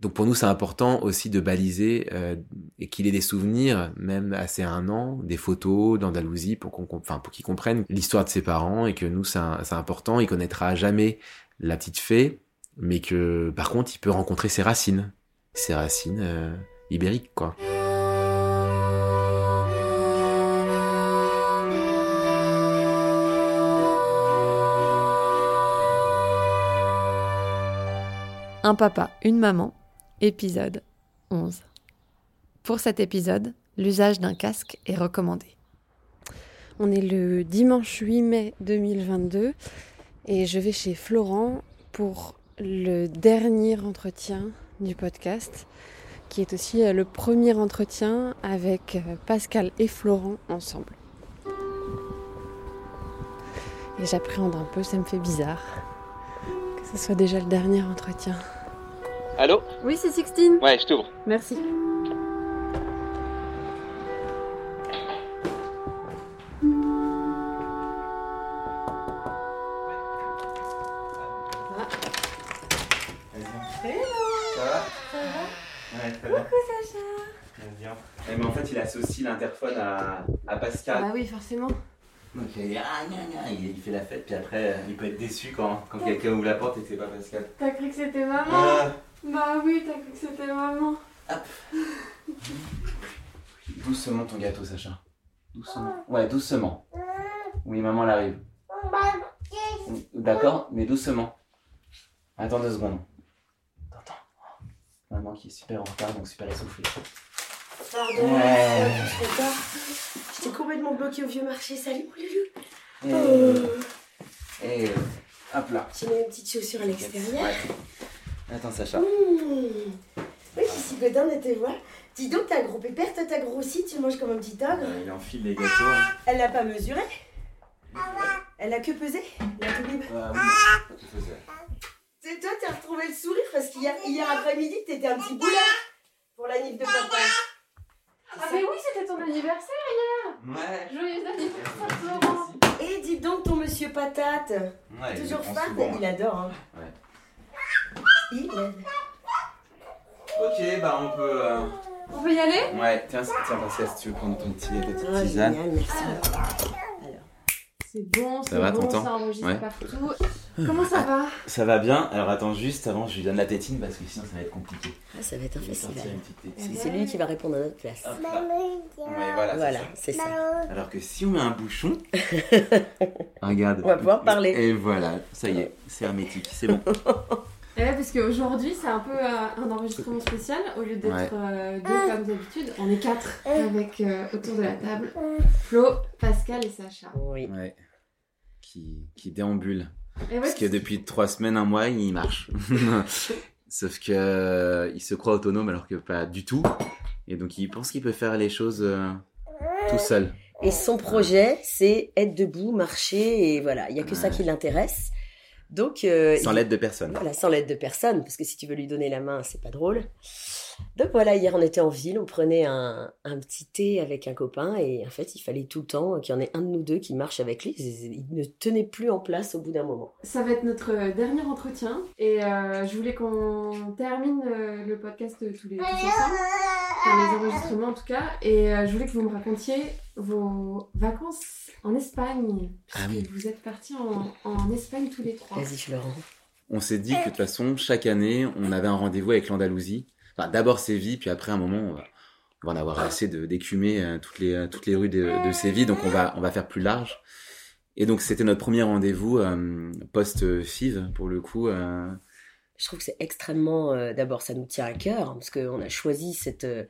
donc pour nous, c'est important aussi de baliser euh, et qu'il ait des souvenirs, même assez un an, des photos d'Andalousie pour qu'il comprenne l'histoire de ses parents et que nous, c'est important. Il connaîtra jamais la petite fée, mais que par contre, il peut rencontrer ses racines, ses racines euh, ibériques, quoi. Un papa, une maman, épisode 11. Pour cet épisode, l'usage d'un casque est recommandé. On est le dimanche 8 mai 2022 et je vais chez Florent pour le dernier entretien du podcast qui est aussi le premier entretien avec Pascal et Florent ensemble. Et j'appréhende un peu, ça me fait bizarre que ce soit déjà le dernier entretien. Allô Oui, c'est Sixtine. Ouais, je t'ouvre. Merci. Coucou Sacha Bien. Mais en fait, il associe l'interphone à, à Pascal. Bah oui, forcément. Donc il, ah, il, fait la fête, puis après, il peut être déçu quand, quand quelqu'un ouvre la porte et que c'est pas Pascal. T'as cru que c'était maman? Ah. Bah oui, t'as cru que c'était maman. Doucement ton gâteau, Sacha. Doucement. Ouais, doucement. Oui, maman, elle arrive. D'accord, mais doucement. Attends deux secondes. Attends. Maman qui est super en retard, donc super essoufflée. Pardon, Ouais. J'étais complètement bloquée au vieux marché. Salut, mon loulou. Et, Oh. et euh, hop là. J'ai mis une petite chaussure à l'extérieur. Ouais. Attends, Sacha. Mmh. Oui, je suis content de te voir. Dis donc, t'as gros pépère, toi t'as grossi, tu manges comme un petit ogre. Euh, il enfile les gâteaux. hein. Elle l'a pas mesuré Elle a que pesé La toubib. Ah oui. C'est toi, t'as retrouvé le sourire parce qu'hier hier après-midi, t'étais un petit boulard pour la nif de papa. Ah mais oui, c'était ton anniversaire Ouais. Joyeux anniversaire Florent Et dis donc, ton monsieur patate. Ouais, Toujours prend fan, souvent, il adore. Hein. Ouais. Il. Ok, bah on peut. euh, On peut y aller? Ouais, tiens, tiens, Pascal, si tu veux prendre ton petit, ta petite Ah, tisane. génial, merci. C'est bon, c'est va, bon, t'entends ça enregistre Ouais. partout. Comment ça va? Ça va bien. Alors attends juste avant, je lui donne la tétine parce que sinon ça va être compliqué. Ah, ça va être un Je vais sortir festival. une petite tétine. C'est lui qui va répondre à notre place. Hop là. Ouais, voilà. c'est Voilà, ça. c'est ça. Alors que si on met un bouchon, regarde. On va pouvoir parler. Et voilà, ça y est, c'est hermétique, c'est bon. Eh ouais, parce qu'aujourd'hui, c'est un peu euh, un enregistrement spécial. Au lieu d'être Ouais. euh, deux comme d'habitude, on est quatre avec euh, autour de la table Flo, Pascal et Sacha. Oui. Ouais. Qui, qui déambule. Et ouais, Parce que depuis trois semaines, un mois, il marche. Sauf que euh, il se croit autonome alors que pas du tout. Et donc il pense qu'il peut faire les choses euh, tout seul. Et son projet, c'est être debout, marcher, et voilà, il n'y a que ça qui l'intéresse. Donc, euh, Sans l'aide de personne. Voilà, sans l'aide de personne, parce que si tu veux lui donner la main, c'est pas drôle. Donc voilà, hier on était en ville, on prenait un, un petit thé avec un copain, et en fait il fallait tout le temps qu'il y en ait un de nous deux qui marche avec lui. Il ne tenait plus en place au bout d'un moment. Ça va être notre dernier entretien et euh, je voulais qu'on termine euh, le podcast tous les tous ensemble, enfin les enregistrements en tout cas, et euh, je voulais que vous me racontiez vos vacances en Espagne. Ah oui. puisque Vous êtes partis en, en Espagne tous les trois. Vas-y Florent. On s'est dit que de toute façon, chaque année, on avait un rendez-vous avec l'Andalousie. Enfin, d'abord Séville, puis après un moment, on va, on va en avoir assez d'écumer euh, toutes les toutes les rues de, de Séville, donc on va on va faire plus large. Et donc c'était notre premier rendez-vous euh, post FIV pour le coup. Je trouve que c'est extrêmement. euh, D'abord, ça nous tient à cœur, parce qu'on a choisi cette, euh,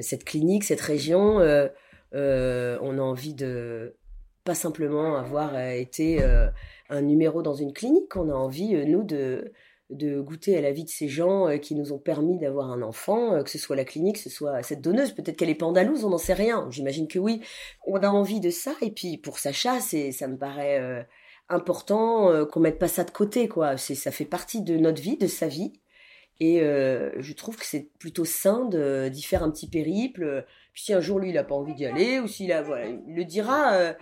cette clinique, cette région. euh, on a envie de pas simplement avoir été un numéro dans une clinique, on a envie, nous, de, de goûter à la vie de ces gens qui nous ont permis d'avoir un enfant, que ce soit la clinique, que ce soit cette donneuse. Peut-être qu'elle est pas on n'en sait rien. J'imagine que oui. On a envie de ça. Et puis, pour Sacha, ça me paraît. Important euh, qu'on mette pas ça de côté quoi. C'est ça fait partie de notre vie de sa vie. Et euh, je trouve que c'est plutôt sain de d'y faire un petit périple. Puis si un jour lui il a pas envie d'y aller ou s'il a voilà il le dira euh,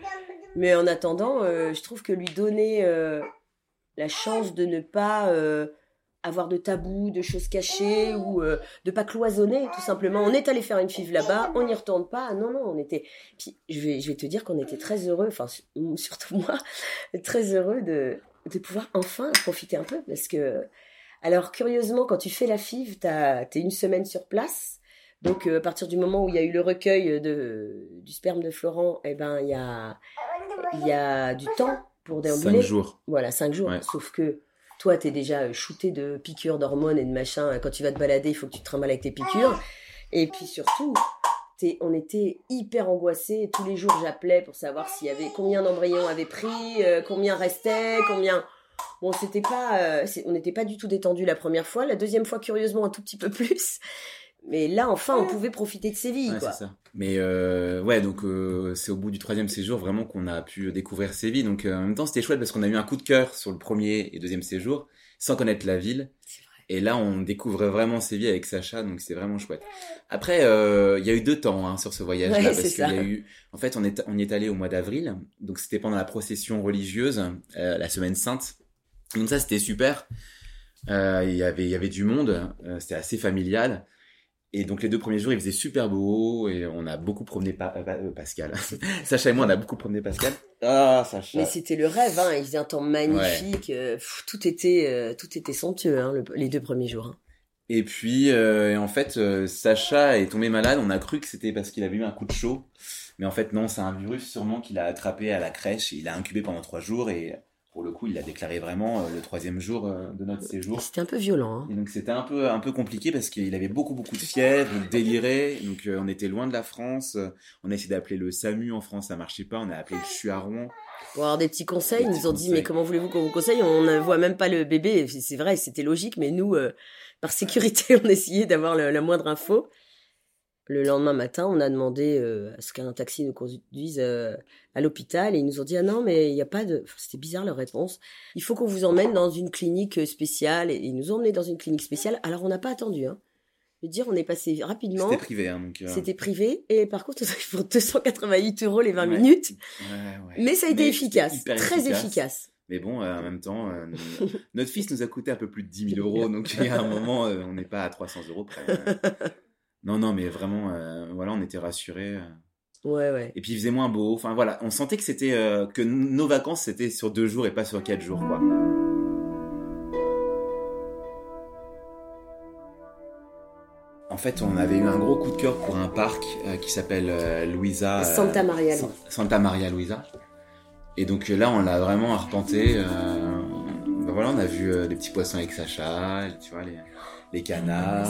mais en attendant euh, je trouve que lui donner la chance de ne pas avoir de tabous, de choses cachées ou euh, de pas cloisonner tout simplement. On est allé faire une FIV là-bas, on n'y retourne pas. Non non, on était. Puis je vais je vais te dire qu'on était très heureux, enfin surtout moi, très heureux de de pouvoir enfin profiter un peu parce que alors curieusement quand tu fais la FIV, t'es une semaine sur place. Donc euh, à partir du moment où il y a eu le recueil de, du sperme de Florent, eh ben il y a il y a du temps pour déambuler. Cinq jours. Voilà, cinq jours. Sauf que toi, tu es déjà euh, shooté de piqûres d'hormones et de machin. Quand tu vas te balader, il faut que tu te trimbales avec tes piqûres. Et puis surtout, on était hyper angoissés. Tous les jours, j'appelais pour savoir s'il y avait combien d'embryons avaient pris, euh, combien restait, combien. Bon, c'était pas, euh, on n'était pas du tout détendu la première fois. La deuxième fois, curieusement, un tout petit peu plus. Mais là, enfin, on pouvait profiter de vies. Ouais, ça. Mais euh, ouais, donc euh, c'est au bout du troisième séjour vraiment qu'on a pu découvrir Séville. Donc euh, en même temps, c'était chouette parce qu'on a eu un coup de cœur sur le premier et deuxième séjour, sans connaître la ville. Et là, on découvre vraiment Séville avec Sacha, donc c'est vraiment chouette. Après, il y a eu deux temps hein, sur ce voyage-là, parce qu'il y a eu, en fait, on est on y est allé au mois d'avril, donc c'était pendant la procession religieuse, la semaine sainte. Donc ça, c'était super. Il y avait il y avait du monde, c'était assez familial. Et donc les deux premiers jours, il faisait super beau et on a beaucoup promené euh, euh, Pascal. Sacha et moi, on a beaucoup promené Pascal. Ah, Sacha. Mais c'était le rêve, hein. Il faisait un temps magnifique. Euh, tout était, tout était somptueux, hein, les deux premiers jours. Hein. Et puis, en fait, Sacha est tombé malade. On a cru que c'était parce qu'il avait eu un coup de chaud. Mais en fait, non, c'est un virus sûrement qu'il a attrapé à la crèche. Il a incubé pendant trois jours et pour le coup, il a déclaré vraiment euh, le troisième jour euh, de notre séjour. C'était un peu violent. Hein. Et donc c'était un peu un peu compliqué parce qu'il avait beaucoup beaucoup de fièvre, il délirait. Donc euh, on était loin de la France. On a essayé d'appeler le SAMU en France, ça marchait pas. On a appelé le CHU à Rouen. Pour avoir des petits conseils, ils nous ont dit mais comment voulez-vous qu'on vous conseille? On ne voit même pas le bébé. C'est vrai, c'était logique, mais nous, par sécurité, on essayait d'avoir la moindre info. Le lendemain matin, on a demandé euh, à ce qu'un taxi nous conduise euh, à l'hôpital et ils nous ont dit ah non mais il n'y a pas de c'était bizarre leur réponse. Il faut qu'on vous emmène dans une clinique spéciale et ils nous ont emmenés dans une clinique spéciale. Alors on n'a pas attendu hein. Je veux dire on est passé rapidement. C'était privé hein, donc. Euh. C'était privé et par contre pour 288 euros les 20 minutes. Mais ça a été efficace, très efficace. Mais bon, en même temps, notre fils nous a coûté un peu plus de 10 000 euros, donc il y a un moment, on n'est pas à 300 euros près. Non, non, mais vraiment, euh, voilà, on était rassurés. Euh. Ouais, ouais. Et puis il faisait moins beau. Enfin voilà, on sentait que c'était euh, que nos vacances c'était sur deux jours et pas sur quatre jours, quoi. En fait, on avait eu un gros coup de cœur pour un parc qui s'appelle Louisa. Santa Maria. Santa Maria Louisa. Et donc là, on l'a vraiment arpenté. Ben voilà, on a vu des petits poissons avec Sacha, tu vois, les, les canards.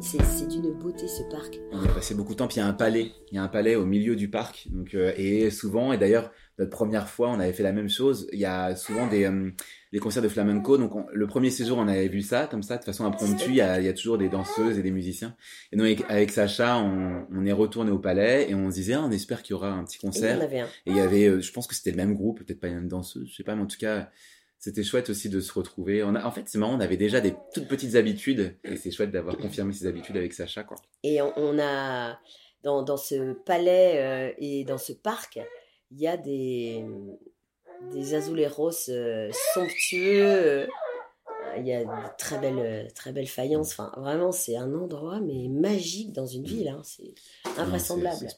C'est d'une beauté ce parc. On a passé beaucoup de temps. Puis il y a un palais. Il y a un palais au milieu du parc. Donc, euh, et souvent, et d'ailleurs, notre première fois, on avait fait la même chose. Il y a souvent des, euh, des concerts de flamenco. Donc le premier séjour, on avait vu ça, comme ça, de façon impromptue. Il y a, il y a toujours des danseuses et des musiciens. Et donc avec, Sacha, on, on, est retourné au palais et on se disait, ah, on espère qu'il y aura un petit concert. Et il y, avait un. et il y avait, euh, je pense que c'était le même groupe, peut-être pas une danseuse, je sais pas, mais en tout cas c'était chouette aussi de se retrouver. On a, en fait, c'est marrant, on avait déjà des toutes petites habitudes et c'est chouette d'avoir confirmé ces habitudes avec Sacha, quoi. Et on, a dans, dans, ce palais euh, et dans ce parc, il y a des des azuleros euh, somptueux. Euh, il y a de très belles très belles faïences. Enfin, vraiment, c'est un endroit mais magique dans une ville. Hein. C'est invraisemblable.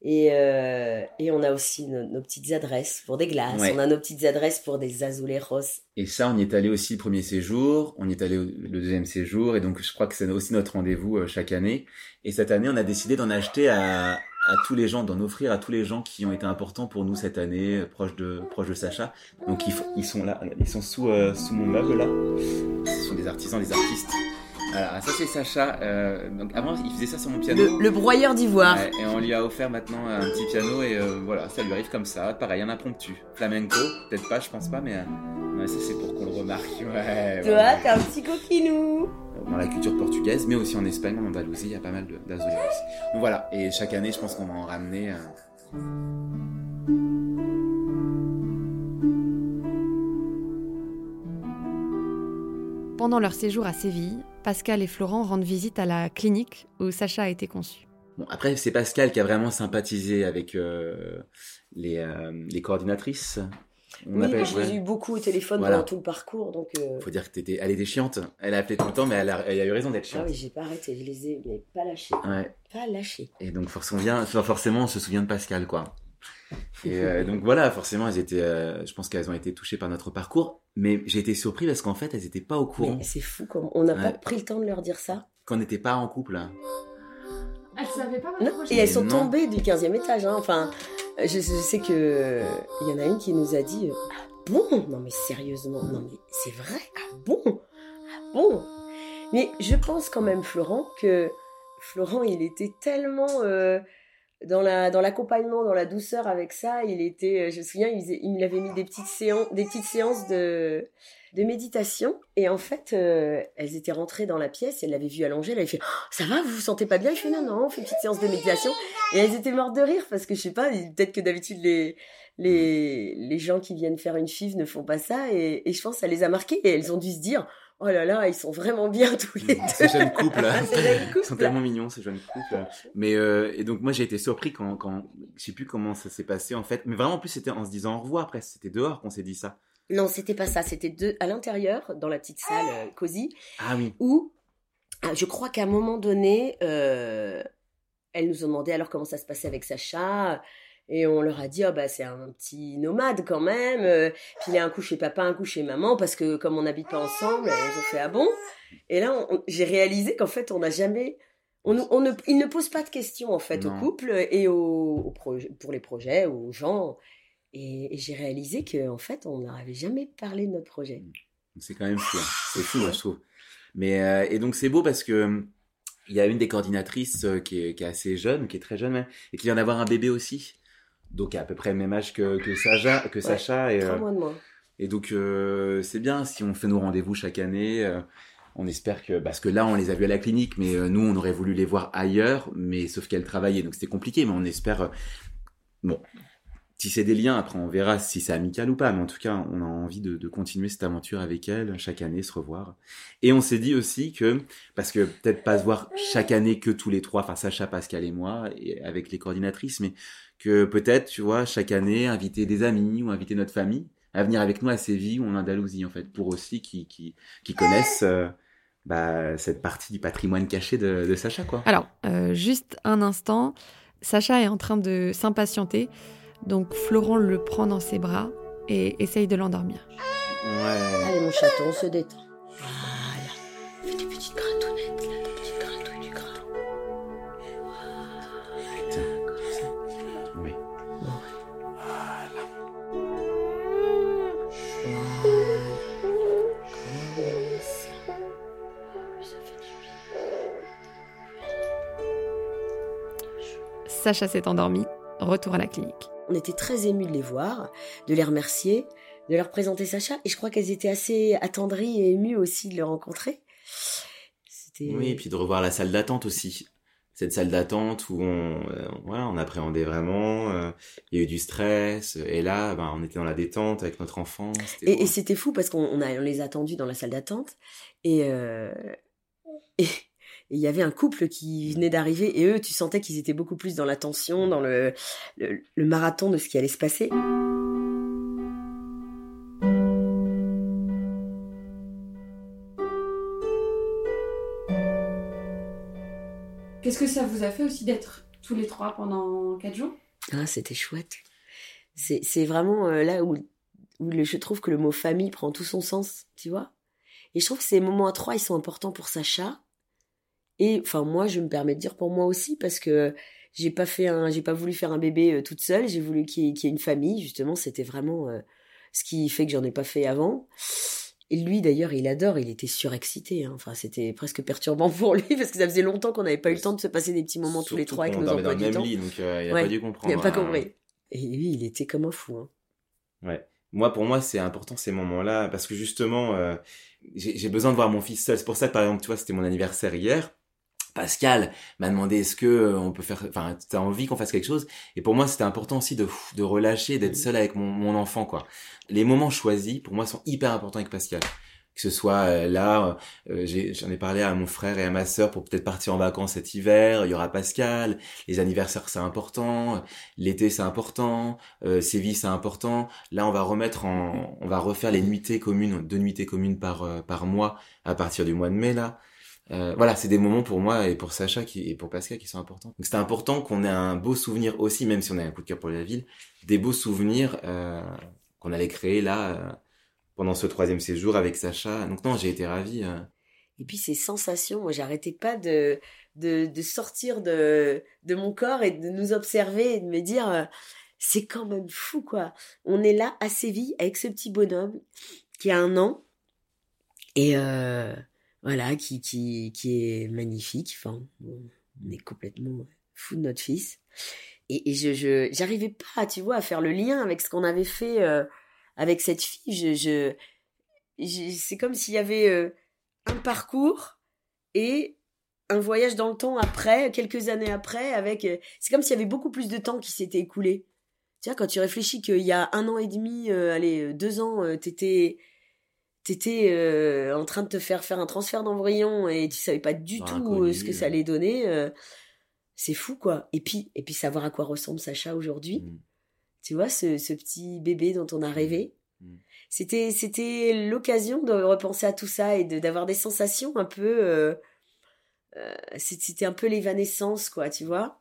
Et, euh, et on a aussi nos, petites adresses pour des glaces. On a nos petites adresses pour des azuleros. Et ça, on y est allé aussi le premier séjour. On y est allé le deuxième séjour. Et donc, je crois que c'est aussi notre rendez-vous euh, chaque année. Et cette année, on a décidé d'en acheter à, à tous les gens, d'en offrir à tous les gens qui ont été importants pour nous cette année, euh, proches de, proches de Sacha. Donc, ils, ils sont là. Ils sont sous, sous mon meuble là. Ce sont des artisans, des artistes. Alors, ça c'est Sacha. Euh, donc avant, il faisait ça sur mon piano. Le, broyeur d'ivoire. et on lui a offert maintenant un petit piano et euh, voilà, ça lui arrive comme ça. Pareil, un impromptu. Flamenco, peut-être pas, je pense pas, mais euh, ça c'est pour qu'on le remarque. Ouais, Toi, t'es un petit coquinou. Dans la culture portugaise, mais aussi en Espagne, en Andalousie, il y a pas mal d'azuleros. Donc voilà, et chaque année, je pense qu'on va en ramener. Pendant leur séjour à Séville, Pascal et Florent rendent visite à la clinique où Sacha a été conçu. Bon, après, c'est Pascal qui a vraiment sympathisé avec euh, les, euh, les, coordinatrices. On oui, appelle, je ouais. eu beaucoup au téléphone Voilà. pendant tout le parcours, donc. euh, Faut dire que t'étais, elle était chiante. Elle a appelé tout le temps, mais elle a, elle a eu raison d'être Ah chiante. oui, j'ai pas arrêté, je les ai, mais pas lâchés. Ouais. Pas lâchés. Et donc forcément, on vient- enfin, forcément, on se souvient de Pascal, quoi. Et euh, donc voilà, forcément, elles étaient, euh, je pense qu'elles ont été touchées par notre parcours, mais j'ai été surpris parce qu'en fait, elles étaient pas au courant Mais c'est fou, comme on n'a pas pris le temps de leur dire ça. qu'on n'était pas en couple. Elle savait pas Non, et elles sont Non. tombées du 15e étage. hein. Enfin, je, je sais que il y en a une qui nous a dit euh, Ah bon? Non, mais sérieusement, non, mais c'est vrai Ah bon? Ah bon? Mais je pense quand même, Florent, que Florent, il était tellement euh, dans la dans l'accompagnement, dans la douceur avec ça. Il était, euh, je me souviens, il, faisait- il me avait mis des petites séances, des petites séances de de méditation. Et en fait, euh, elles étaient rentrées dans la pièce, elle l'avait vu allongée, elle avait fait Oh, Ça va, vous vous sentez pas bien? Je fais Non, non, on fait une petite séance de méditation. Et elles étaient mortes de rire parce que je sais pas, peut-être que d'habitude les, les, les gens qui viennent faire une FIV ne font pas ça. Et, et je pense que ça les a marquées et elles ont dû se dire Oh là là, ils sont vraiment bien tous les deux. Ces jeunes couples, là. Ces jeunes Ils sont couples. tellement mignons, ces jeunes couples. Mais euh, et donc moi j'ai été surpris quand, quand je sais plus comment ça s'est passé en fait. Mais vraiment en plus c'était en se disant au revoir après. C'était dehors qu'on s'est dit ça. Non, c'était pas ça. C'était deux à l'intérieur, dans la petite salle euh, cosy, Ah oui. où ah, je crois qu'à un moment donné, euh, elles nous ont demandé alors comment ça se passait avec Sacha. Et on leur a dit, oh, bah, c'est un petit nomade quand même. euh, Puis il est un coup chez papa, un coup chez maman, parce que comme on n'habite pas ensemble, elles ont fait, ah bon? Et là, j'ai réalisé qu'en fait, on n'a jamais... On, ne, ils ne posent pas de questions, en fait, Non. au couple et au, pour les projets, aux gens. Et, et j'ai réalisé qu'en fait, on n'avait jamais parlé de notre projet. Donc, C'est quand même fou. hein. C'est fou, je trouve. Mais euh, et donc c'est beau parce que euh, il y a une des coordinatrices qui est, qui est assez jeune, qui est très jeune même, et qui vient d'avoir un bébé aussi. Donc à peu près le même âge que, que Sacha, que Sacha et, Trois euh, mois de moins. et donc euh, c'est bien si on fait nos rendez-vous chaque année. euh, on espère que parce que là on les a vus à la clinique, mais euh, nous on aurait voulu les voir ailleurs, mais sauf qu'elle travaillait, donc c'était compliqué. Mais on espère bon tisser des liens. Après on verra si c'est amical ou pas, mais en tout cas on a envie de, de continuer cette aventure avec elle chaque année, se revoir. Et on s'est dit aussi que parce que peut-être pas se voir chaque année que tous les trois, enfin Sacha, Pascal et moi, et avec les coordinatrices, mais que peut-être tu vois chaque année inviter des amis ou inviter notre famille à venir avec nous à Séville ou en Andalousie en fait pour aussi qui qui, qui connaissent euh, bah, cette partie du patrimoine caché de, de Sacha quoi. Alors, euh, juste un instant, Sacha est en train de s'impatienter, donc Florent le prend dans ses bras et essaye de l'endormir. Ouais. Allez, mon chaton, on se détend. Sacha s'est endormi, retour à la clinique. On était très émus de les voir, de les remercier, de leur présenter Sacha. Et je crois qu'elles étaient assez attendries et émues aussi de le rencontrer. C'était... Oui, et puis de revoir la salle d'attente aussi. Cette salle d'attente où on, euh, voilà, on appréhendait vraiment, euh, il y a eu du stress, et là, ben, on était dans la détente avec notre enfant. Et, c'était fou parce qu'on on a, on les a attendus dans la salle d'attente. Et euh, et et il y avait un couple qui venait d'arriver. Et eux, tu sentais qu'ils étaient beaucoup plus dans la tension, dans le, le, le marathon de ce qui allait se passer. Qu'est-ce que ça vous a fait aussi d'être tous les trois pendant quatre jours? Ah, c'était chouette. C'est vraiment euh, là où, où le- je trouve que le mot famille prend tout son sens, tu vois? Et je trouve que ces moments à trois, ils sont importants pour Sacha. Et enfin, moi, je me permets de dire pour moi aussi, parce que j'ai pas fait un, j'ai pas voulu faire un bébé euh, toute seule. J'ai voulu qu'il y, ait- qu'il y ait une famille. Justement, c'était vraiment euh, ce qui fait que j'en ai pas fait avant. Et lui, d'ailleurs, il adore. Il était surexcité. hein. Enfin, c'était presque perturbant pour lui parce que ça faisait longtemps qu'on n'avait pas eu le temps de se passer des petits moments tous les Surtout trois avec nos emplois du même temps. lit, donc euh, il a Ouais, pas dû comprendre. Il n'a pas hein. compris. Et lui, il était comme un fou. Hein. Ouais. Moi, pour moi, c'est important ces moments-là parce que justement, euh, j'ai j'ai besoin de voir mon fils seul. C'est pour ça que, par exemple, tu vois, c'était mon anniversaire hier. Pascal m'a demandé est-ce que euh, on peut faire, enfin, t'as envie qu'on fasse quelque chose? Et pour moi, c'était important aussi de de relâcher, d'être seul avec mon, mon enfant, quoi. Les moments choisis, pour moi, sont hyper importants avec Pascal. que ce soit euh, là, euh, j'en ai, parlé à mon frère et à ma sœur pour peut-être partir en vacances cet hiver. Il y aura Pascal, les anniversaires c'est important, l'été c'est important, euh, Séville c'est important. Là, on va remettre en, on va refaire les nuitées communes, deux nuitées communes par euh, par mois à partir du mois de mai là. Euh, voilà, c'est des moments pour moi et pour Sacha qui, et pour Pascal qui sont importants. Donc c'est important qu'on ait un beau souvenir aussi, même si on a un coup de cœur pour la ville, des beaux souvenirs euh, qu'on allait créer là euh, pendant ce troisième séjour avec Sacha. Donc non, j'ai été ravi. Euh. Et puis ces sensations, moi j'arrêtais pas de, de, de, sortir de, de mon corps et de nous observer et de me dire, euh, c'est quand même fou quoi. On est là à Séville avec ce petit bonhomme qui a un an et euh, voilà, qui, qui, qui est magnifique. Enfin, on est complètement fou de notre fils. Et, et je, je, j'arrivais pas, tu vois, à faire le lien avec ce qu'on avait fait euh, avec cette fille. Je, je, je c'est comme s'il y avait euh, un parcours et un voyage dans le temps après, quelques années après, avec. Euh, c'est comme s'il y avait beaucoup plus de temps qui s'était écoulé. Tu vois, quand tu réfléchis qu'il y a un an et demi, allez, deux ans, t'étais t'étais euh, en train de te faire faire un transfert d'embryon et tu savais pas du tout Inconnu, ce que ça allait donner. euh, c'est fou, quoi. Et puis, et puis savoir à quoi ressemble Sacha aujourd'hui. Mm. Tu vois, ce, ce petit bébé dont on a rêvé. Mm. C'était, c'était l'occasion de repenser à tout ça et de, d'avoir des sensations un peu. euh, euh, c'était un peu l'évanescence, quoi, tu vois.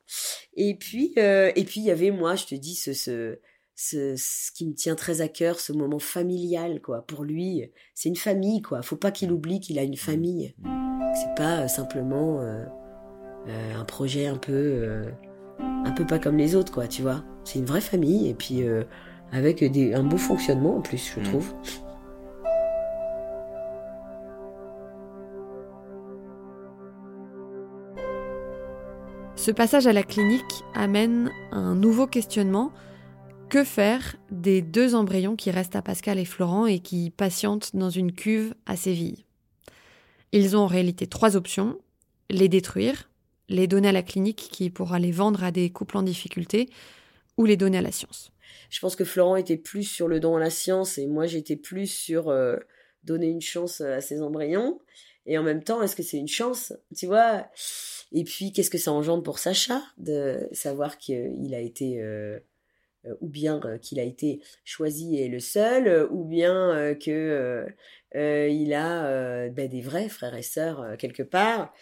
Et puis, euh, et puis il y avait moi, je te dis, ce, ce, ce, ce qui me tient très à cœur, ce moment familial, quoi. Pour lui, c'est une famille, quoi. Faut pas qu'il oublie qu'il a une famille. C'est pas euh, simplement euh, euh, un projet un peu, euh, un peu pas comme les autres, quoi, tu vois. C'est une vraie famille et puis euh, avec des, un beau fonctionnement en plus, je Mm. trouve. Ce passage à la clinique amène un nouveau questionnement. Que faire des deux embryons qui restent à Pascal et Florent et qui patientent dans une cuve à Séville? Ils ont en réalité trois options. Les détruire, les donner à la clinique qui pourra les vendre à des couples en difficulté, ou les donner à la science. Je pense que Florent était plus sur le don à la science et moi j'étais plus sur euh, donner une chance à ses embryons. Et en même temps, est-ce que c'est une chance? Tu vois? Et puis, qu'est-ce que ça engendre pour Sacha de savoir qu'il a été, euh, ou bien euh, qu'il a été choisi et le seul, euh, ou bien euh, que euh, euh, il a euh, ben, des vrais frères et sœurs euh, quelque part.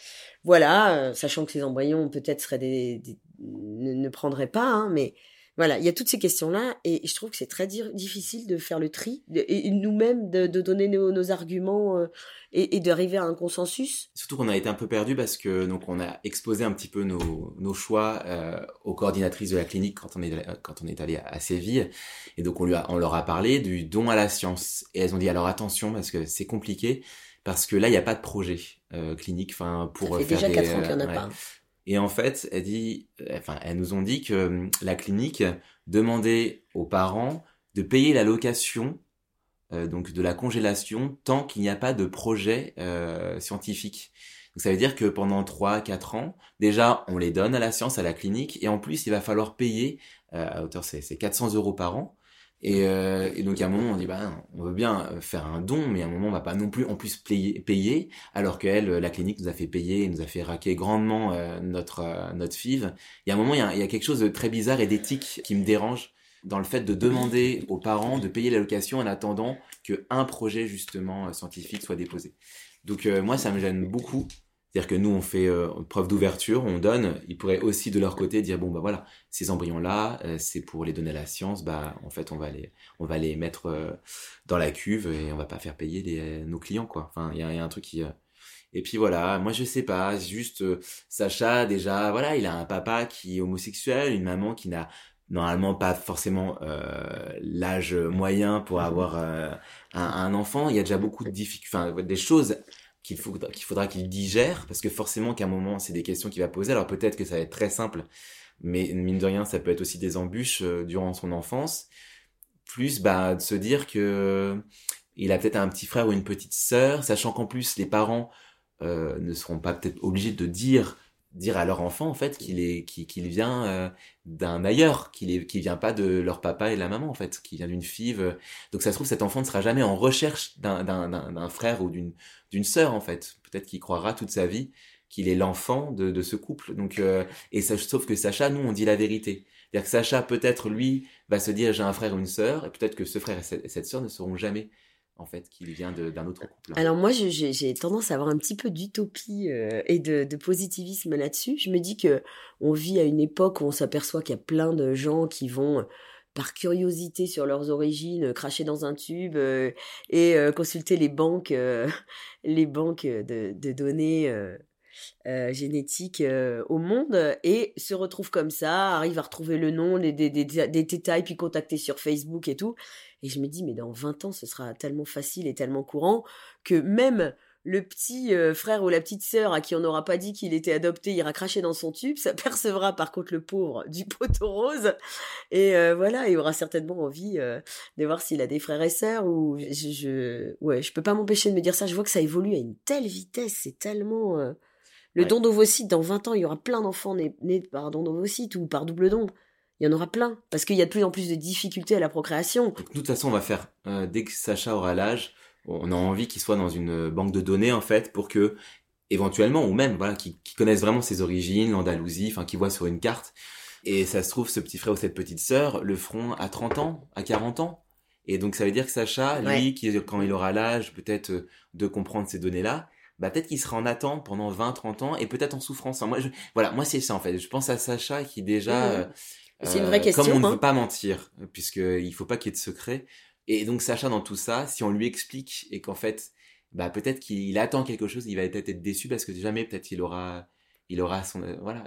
Voilà, euh, sachant que ses embryons peut-être des, ne prendraient pas, hein, mais voilà, il y a toutes ces questions-là, et je trouve que c'est très di- difficile de faire le tri, et nous-mêmes de, de donner nos, nos arguments euh, et, et d'arriver à un consensus. Surtout qu'on a été un peu perdu parce que donc on a exposé un petit peu nos, nos choix euh, aux coordinatrices de la clinique quand on est quand on est allé à, à Séville et donc on lui a, on leur a parlé du don à la science et elles ont dit alors attention parce que c'est compliqué parce que là il n'y a pas de projet euh, clinique enfin pour Ça fait faire déjà des, quatre ans qu'il n'y en a ouais. pas. Et en fait, elle elles nous ont dit que euh, la clinique demandait aux parents de payer la location, euh, donc de la congélation, tant qu'il n'y a pas de projet euh, scientifique. Donc ça veut dire que pendant 3-4 ans, déjà, on les donne à la science, à la clinique, et en plus, il va falloir payer, euh, à hauteur, c'est 400 euros par an. Et, euh, et donc à un moment, on dit, bah, on veut bien euh, faire un don, mais à un moment, on va pas non plus en plus payer, payer alors qu'elle, la clinique nous a fait payer, nous a fait raquer grandement euh, notre euh, notre FIV. Il y a un moment, il y a, il y a quelque chose de très bizarre et d'éthique qui me dérange dans le fait de demander aux parents de payer la location en attendant que un projet justement euh, scientifique soit déposé. Donc euh, moi, ça me gêne beaucoup. C'est-à-dire que nous, on fait euh, preuve d'ouverture, on donne. Ils pourraient aussi de leur côté dire bon bah voilà, ces embryons-là, euh, c'est pour les donner à la science. Bah en fait, on va les on va les mettre euh, dans la cuve et on va pas faire payer les, nos clients quoi. Enfin, il y a, il y a un truc qui et puis voilà, moi je sais pas, juste Sacha déjà, voilà, il a un papa qui est homosexuel, une maman qui n'a normalement pas forcément euh, l'âge moyen pour avoir euh, un, un enfant. Il y a déjà beaucoup de difficultés, enfin des choses qu'il faudra qu'il faudra qu'il digère parce que forcément qu'à un moment c'est des questions qu'il va poser. Alors peut-être que ça va être très simple, mais mine de rien ça peut être aussi des embûches euh, durant son enfance. Plus bah de se dire que il a peut-être un petit frère ou une petite sœur, sachant qu'en plus les parents euh, ne seront pas peut-être obligés de dire dire à leur enfant en fait qu'il est qu'il vient euh, d'un ailleurs qu'il est qu'il vient pas de leur papa et la maman en fait qu'il vient d'une fille donc ça se trouve cet enfant ne sera jamais en recherche d'un frère ou d'une d'une sœur en fait. Peut-être qu'il croira toute sa vie qu'il est l'enfant de, de ce couple. Donc euh, et ça sauf que Sacha nous on dit la vérité. C'est-à-dire que Sacha peut-être lui va se dire j'ai un frère ou une sœur et peut-être que ce frère et cette sœur ne seront jamais en fait, qu'il vient d'un autre couple. Alors moi, j'ai tendance à avoir un petit peu d'utopie euh, et de, positivisme là-dessus. Je me dis que on vit à une époque où on s'aperçoit qu'il y a plein de gens qui vont par curiosité sur leurs origines, cracher dans un tube euh, et euh, consulter les banques, les banques de, données euh, génétique euh, au monde et se retrouve comme ça, arrive à retrouver le nom, les, des, des, détails, puis contacter sur Facebook et tout. Et je me dis, mais dans 20 ans, ce sera tellement facile et tellement courant que même le petit euh, frère ou la petite sœur à qui on n'aura pas dit qu'il était adopté ira cracher dans son tube, s'apercevra par contre le pauvre du poteau rose. Et voilà, il aura certainement envie de voir s'il a des frères et sœurs ou je, je ouais, je peux pas m'empêcher de me dire ça, je vois que ça évolue à une telle vitesse, c'est tellement le don d'ovocytes, dans 20 ans, il y aura plein d'enfants nés, par don d'ovocytes ou par double don. Il y en aura plein, parce qu'il y a de plus en plus de difficultés à la procréation. de toute façon, on va faire, euh, dès que Sacha aura l'âge, on a envie qu'il soit dans une banque de données, en fait, pour que, éventuellement, ou même, voilà, qu'il connaisse vraiment ses origines, l'Andalousie, enfin, qu'il voit sur une carte. Et ça se trouve, ce petit frère ou cette petite sœur le feront à 30 ans, à 40 ans. Et donc, ça veut dire que Sacha, lui, qui, quand il aura l'âge, peut-être, euh, de comprendre ces données-là, bah peut-être qu'il sera en attente pendant 20 30 ans et peut-être en souffrance moi je, voilà moi c'est ça en fait je pense à Sacha qui déjà euh, c'est une vraie question comme on ne hein. veut pas mentir puisque il faut pas qu'il y ait de secret. Et donc Sacha dans tout ça si on lui explique et qu'en fait bah peut-être qu'il attend quelque chose il va peut-être être déçu parce que jamais peut-être il aura il aura son euh, voilà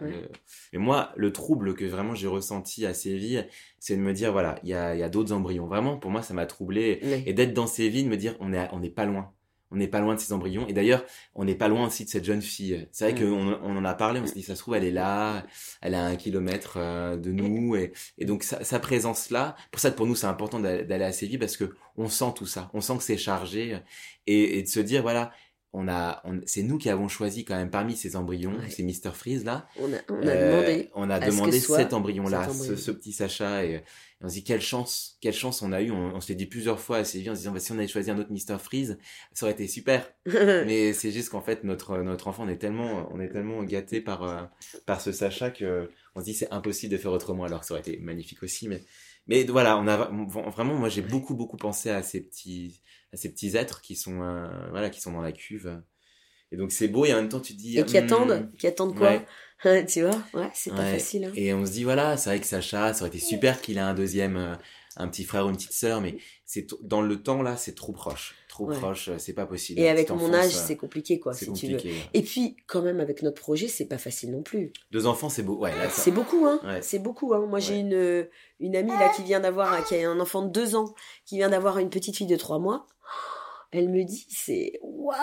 mais moi le trouble que vraiment j'ai ressenti à Séville c'est de me dire voilà il y a, y a d'autres embryons. Vraiment pour moi ça m'a troublé. Et d'être dans Séville de me dire on est on n'est pas loin on n'est pas loin de ces embryons. Et d'ailleurs, on n'est pas loin aussi de cette jeune fille. C'est vrai mm. qu'on on en a parlé, on s'est dit, ça se trouve, elle est là, elle a un kilomètre euh, de nous. Et, et donc, sa, présence là, pour ça, pour nous, c'est important d'aller à Séville parce que on sent tout ça. On sent que c'est chargé. Et, et, de se dire, voilà, on a, c'est nous qui avons choisi quand même parmi ces embryons, ces Mister Freeze là. On a, on a demandé. Euh, on a demandé cet embryon là, Ce, ce, petit Sacha. Et, on se dit quelle chance, quelle chance on a eu. On, on se l'est dit plusieurs fois à Séville en se disant bah, si on avait choisi un autre Mister Freeze, ça aurait été super. Mais c'est juste qu'en fait notre notre enfant on est tellement on est tellement gâté par euh, par ce Sacha que on se dit c'est impossible de faire autrement. Alors que ça aurait été magnifique aussi, mais mais voilà on a vraiment moi j'ai beaucoup beaucoup pensé à ces petits à ces petits êtres qui sont euh, voilà qui sont dans la cuve. Et donc c'est beau et en même temps tu te dis et qui attendent qui attendent quoi tu vois, ouais, c'est pas facile. Hein. Et on se dit, voilà, c'est vrai que Sacha, ça aurait été super qu'il ait un deuxième, euh, un petit frère ou une petite sœur, mais c'est dans le temps là, c'est trop proche. Trop proche, euh, c'est pas possible. Et avec mon âge, c'est compliqué, quoi, si tu veux. Et puis, quand même, avec notre projet, c'est pas facile non plus. Deux enfants, c'est beau. Ouais, c'est beaucoup, hein. C'est beaucoup, hein. Moi, j'ai une, une amie là qui vient d'avoir, qui a un enfant de deux ans, qui vient d'avoir une petite fille de trois mois. Elle me dit, c'est, waouh,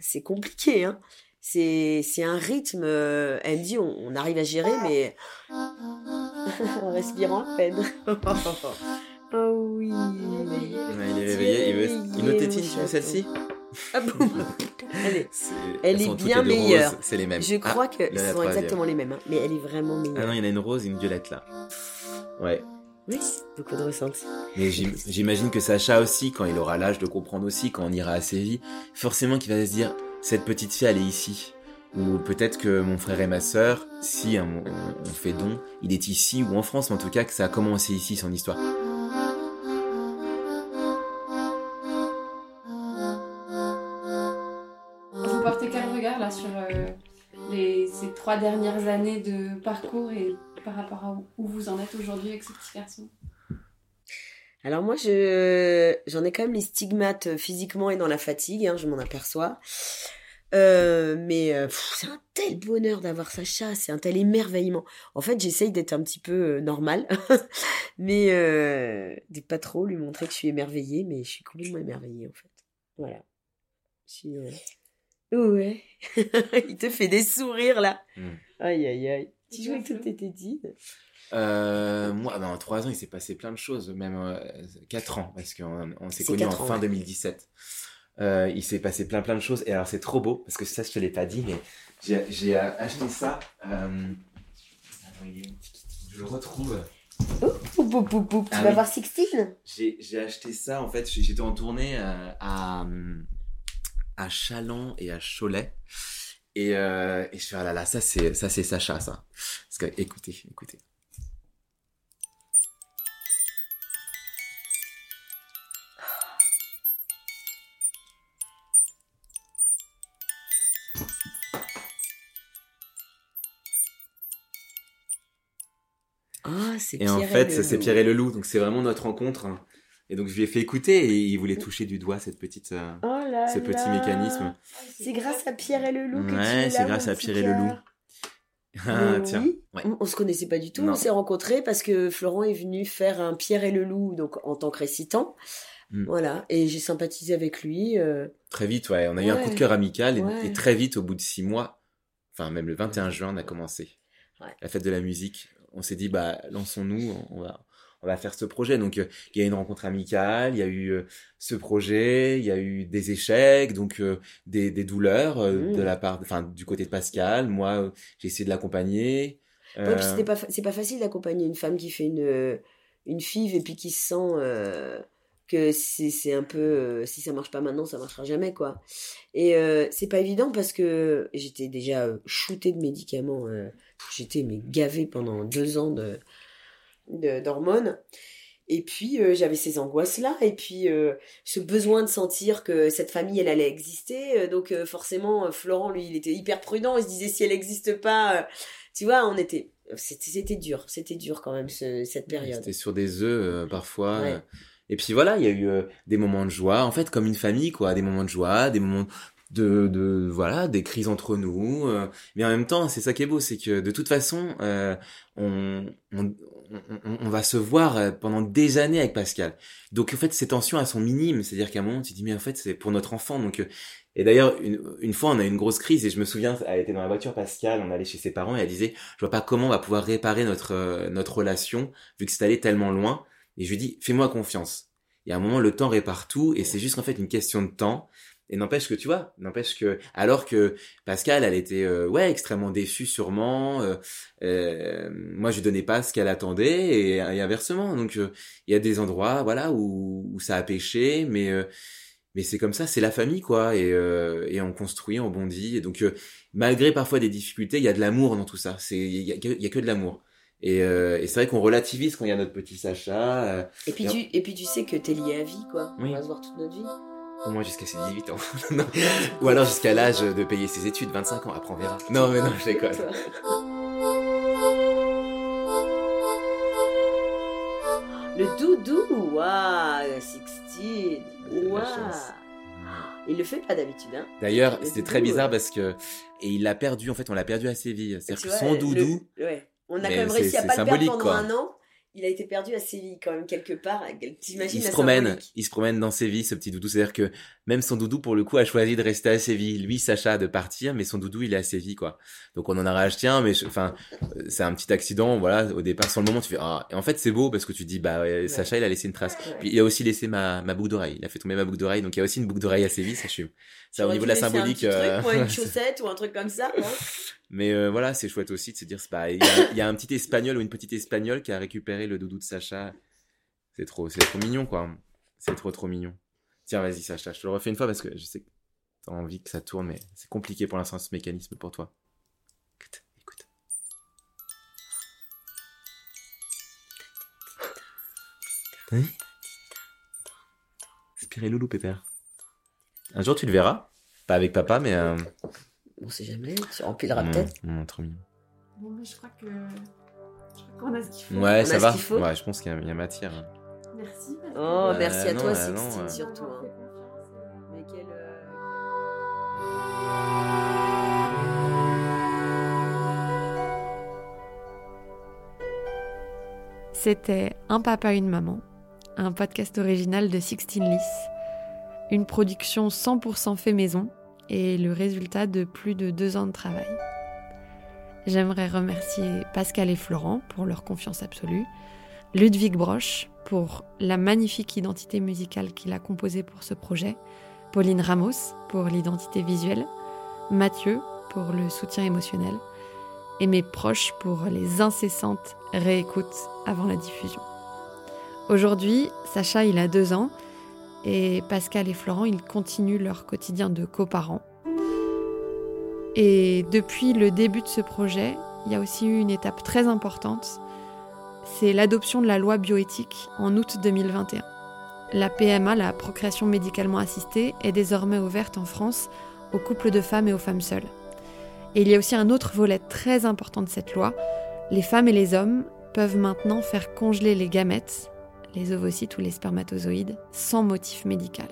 c'est compliqué, hein c'est c'est un rythme. Euh, elle me dit on, arrive à gérer, mais en respirant à peine. oh oui. il est réveillé. Il, veut, il me tétine sur celle-ci? Ah bon? Elle est, bien meilleure. C'est les mêmes. Je ah, crois que ce sont exactement les mêmes, hein, mais elle est vraiment meilleure. Ah non, il y en a une rose et une violette là. Ouais. Oui, beaucoup de ressenti. Mais j'imagine que Sacha aussi, quand il aura l'âge de comprendre aussi, quand on ira à Séville, forcément qu'il va se dire cette petite fille, elle est ici. Ou peut-être que mon frère et ma sœur, si on, fait don, il est ici ou en France, mais en tout cas que ça a commencé ici son histoire. Trois dernières années de parcours et par rapport à où vous en êtes aujourd'hui avec ce petit garçon alors moi, je j'en ai quand même les stigmates euh, physiquement et dans la fatigue, hein, je m'en aperçois. Euh, mais euh, c'est un tel bonheur d'avoir Sacha, c'est un tel émerveillement. En fait, j'essaye d'être un petit peu normal, mais euh, d'être pas trop lui montrer que je suis émerveillée, mais je suis complètement émerveillée en fait. Voilà. Ouais. Il te fait des sourires là. Hmm. Aïe aïe aïe. Tu joues avec toutes tes tétines euh, moi, ben, en trois ans, il s'est passé plein de choses, même euh, quatre ans, parce qu'on on, s'est connus en fin ouais. 2017. Euh, il s'est passé plein plein de choses, et alors c'est trop beau, parce que ça, je te l'ai pas dit, mais J'ai acheté ça. Euh... Je le retrouve. tu ah vas voir Sixtine J'ai acheté ça, en fait, j'étais en tournée euh, à, à Chalon et à Cholet. Et, euh, et je fais, ah là là, ça c'est Sacha, ça. Parce que, écoutez, écoutez. et en fait, c'est Pierre et le loup. Donc c'est vraiment notre rencontre. Et donc je lui ai fait écouter et il voulait toucher du doigt cette petite, euh, oh ce petit mécanisme. C'est grâce à Pierre et le loup que ouais, c'est grâce à Pierre et le loup. Ah, tiens. On, se connaissait pas du tout. On s'est rencontrés parce que Florent est venu faire un Pierre et le loup donc en tant que récitant. Mm. Voilà, et j'ai sympathisé avec lui. Euh. Très vite, ouais. On a eu un coup de cœur amical et, très vite, au bout de six mois, enfin même le 21 juin, on a commencé la fête de la musique on s'est dit bah lançons-nous, on va on va faire ce projet. Donc euh, il y a une rencontre amicale, il y a eu euh, ce projet, il y a eu des échecs, donc euh, des, des, douleurs mmh. de la part, enfin du côté de Pascal. Moi, j'ai essayé de l'accompagner. Ouais, c'est pas pas facile d'accompagner une femme qui fait une une FIV et puis qui se sent que c'est un peu si ça marche pas maintenant ça marchera jamais quoi et c'est pas évident parce que j'étais déjà shootée de médicaments J'étais mais gavée pendant deux ans de d'hormones. Et puis euh, j'avais ces angoisses-là, et puis euh, ce besoin de sentir que cette famille, elle allait exister. Euh, donc forcément, Florent, lui, il était hyper prudent. Il se disait si elle n'existe pas, tu vois, on était, c'était dur, c'était dur quand même cette période. C'était sur des œufs parfois. Et puis voilà, il y a eu des moments de joie, en fait, comme une famille, quoi, des moments de joie, des moments de, de voilà des crises entre nous euh, mais en même temps c'est ça qui est beau c'est que de toute façon euh, on, on, on, va se voir euh, pendant des années avec Pascal. Donc en fait ces tensions elles sont minimes. C'est à dire qu'à un moment tu te dis mais en fait c'est pour notre enfant. Donc et d'ailleurs une, une fois on a eu une grosse crise et je me souviens elle était dans la voiture Pascal on allait chez ses parents et elle disait je vois pas comment on va pouvoir réparer notre notre relation vu que c'est allé tellement loin et je lui dis fais-moi confiance et à un moment le temps répare tout et c'est juste en fait une question de temps et n'empêche que tu vois, n'empêche que alors que Pascal, elle était euh, ouais extrêmement déçue sûrement. Euh, euh, moi, je donnais pas ce qu'elle attendait et, et, inversement. Donc il y a des endroits voilà où, où ça a pêché, mais mais c'est comme ça, c'est la famille quoi. Et, et on construit, on bondit. Et donc malgré parfois des difficultés, il y a de l'amour dans tout ça. C'est il y a, y a que de l'amour. Et, et c'est vrai qu'on relativise quand il y a notre petit Sacha. et puis tu et puis tu sais que t'es lié à vie quoi. On va se voir toute notre vie. Au moins jusqu'à ses 18 ans. Ou alors jusqu'à l'âge de payer ses études, 25 ans, après on verra. Non mais non, je déconne. Le doudou, waouh, 16, waouh. Il le fait pas d'habitude, hein. D'ailleurs, c'était très bizarre parce que et il l'a perdu. En fait, on l'a perdu à Séville. C'est-à-dire que son doudou. Ouais. On a quand même réussi à pas le perdre pendant un an il a été perdu à Séville quand même quelque part. T'imagines Il se promène, il se promène dans Séville, ce petit doudou. C'est-à-dire que même son doudou pour le coup a choisi de rester à Séville. Lui, Sacha, de partir, mais son doudou il est à Séville quoi. Donc on en a racheté un, mais enfin c'est un petit accident. Voilà, au départ sur le moment tu fais ah. Et en fait c'est beau parce que tu dis bah Sacha il a laissé une trace. Puis il a aussi laissé ma ma boucle d'oreille. Il a fait tomber ma boucle d'oreille, donc il y a aussi une boucle d'oreille à Séville. Ça je suis. C'est au niveau de la symbolique. Un petit truc, une chaussette ou un truc comme ça. Mais euh, voilà, c'est chouette aussi de se dire, bah, il y, y, a un petit espagnol ou une petite espagnole qui a récupéré le doudou de Sacha. C'est trop, c'est trop mignon, quoi. C'est trop, trop mignon. Tiens, vas-y, Sacha, je te le refais une fois parce que je sais que t'as envie que ça tourne, mais c'est compliqué pour l'instant ce mécanisme pour toi. Écoute, écoute. T'as vu Inspirez loulou, pépère. Un jour, tu le verras. Pas avec papa, mais. Euh... On sait jamais, tu rempliras peut-être. Non, trop mignon. Bon, mais je crois que. Qu'on a ce qu'il faut. Ouais, ça va. Ouais, je pense qu'il y, a matière. Merci. Oh, merci à toi, Sixtine, surtout. Hein. Mais quelle. Euh, C'était Un papa, une maman, un podcast original de Sixtine Lys, une production 100% fait maison et le résultat de plus de deux ans de travail. J'aimerais remercier Pascal et Florent pour leur confiance absolue, Ludwig Broch pour la magnifique identité musicale qu'il a composée pour ce projet, Pauline Ramos pour l'identité visuelle, Mathieu pour le soutien émotionnel et mes proches pour les incessantes réécoutes avant la diffusion. Aujourd'hui, Sacha, il a deux ans et Pascal et Florent, ils continuent leur quotidien de coparents. Et depuis le début de ce projet, il y a aussi eu une étape très importante, c'est l'adoption de la loi bioéthique en août 2021. La PMA, la procréation médicalement assistée, est désormais ouverte en France aux couples de femmes et aux femmes seules. Et il y a aussi un autre volet très important de cette loi. Les femmes et les hommes peuvent maintenant faire congeler les gamètes, les ovocytes ou les spermatozoïdes, sans motif médical.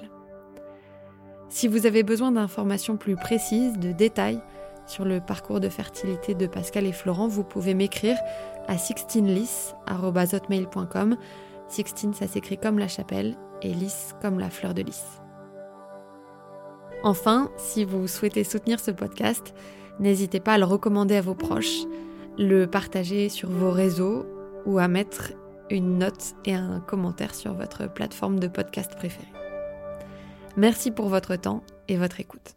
Si vous avez besoin d'informations plus précises, de détails sur le parcours de fertilité de Pascal et Florent, vous pouvez m'écrire à sixteenlys.com. Sixtine, ça s'écrit comme la chapelle et lys comme la fleur de lys. Enfin, si vous souhaitez soutenir ce podcast, N'hésitez pas à le recommander à vos proches, le partager sur vos réseaux ou à mettre une note et un commentaire sur votre plateforme de podcast préférée. Merci pour votre temps et votre écoute.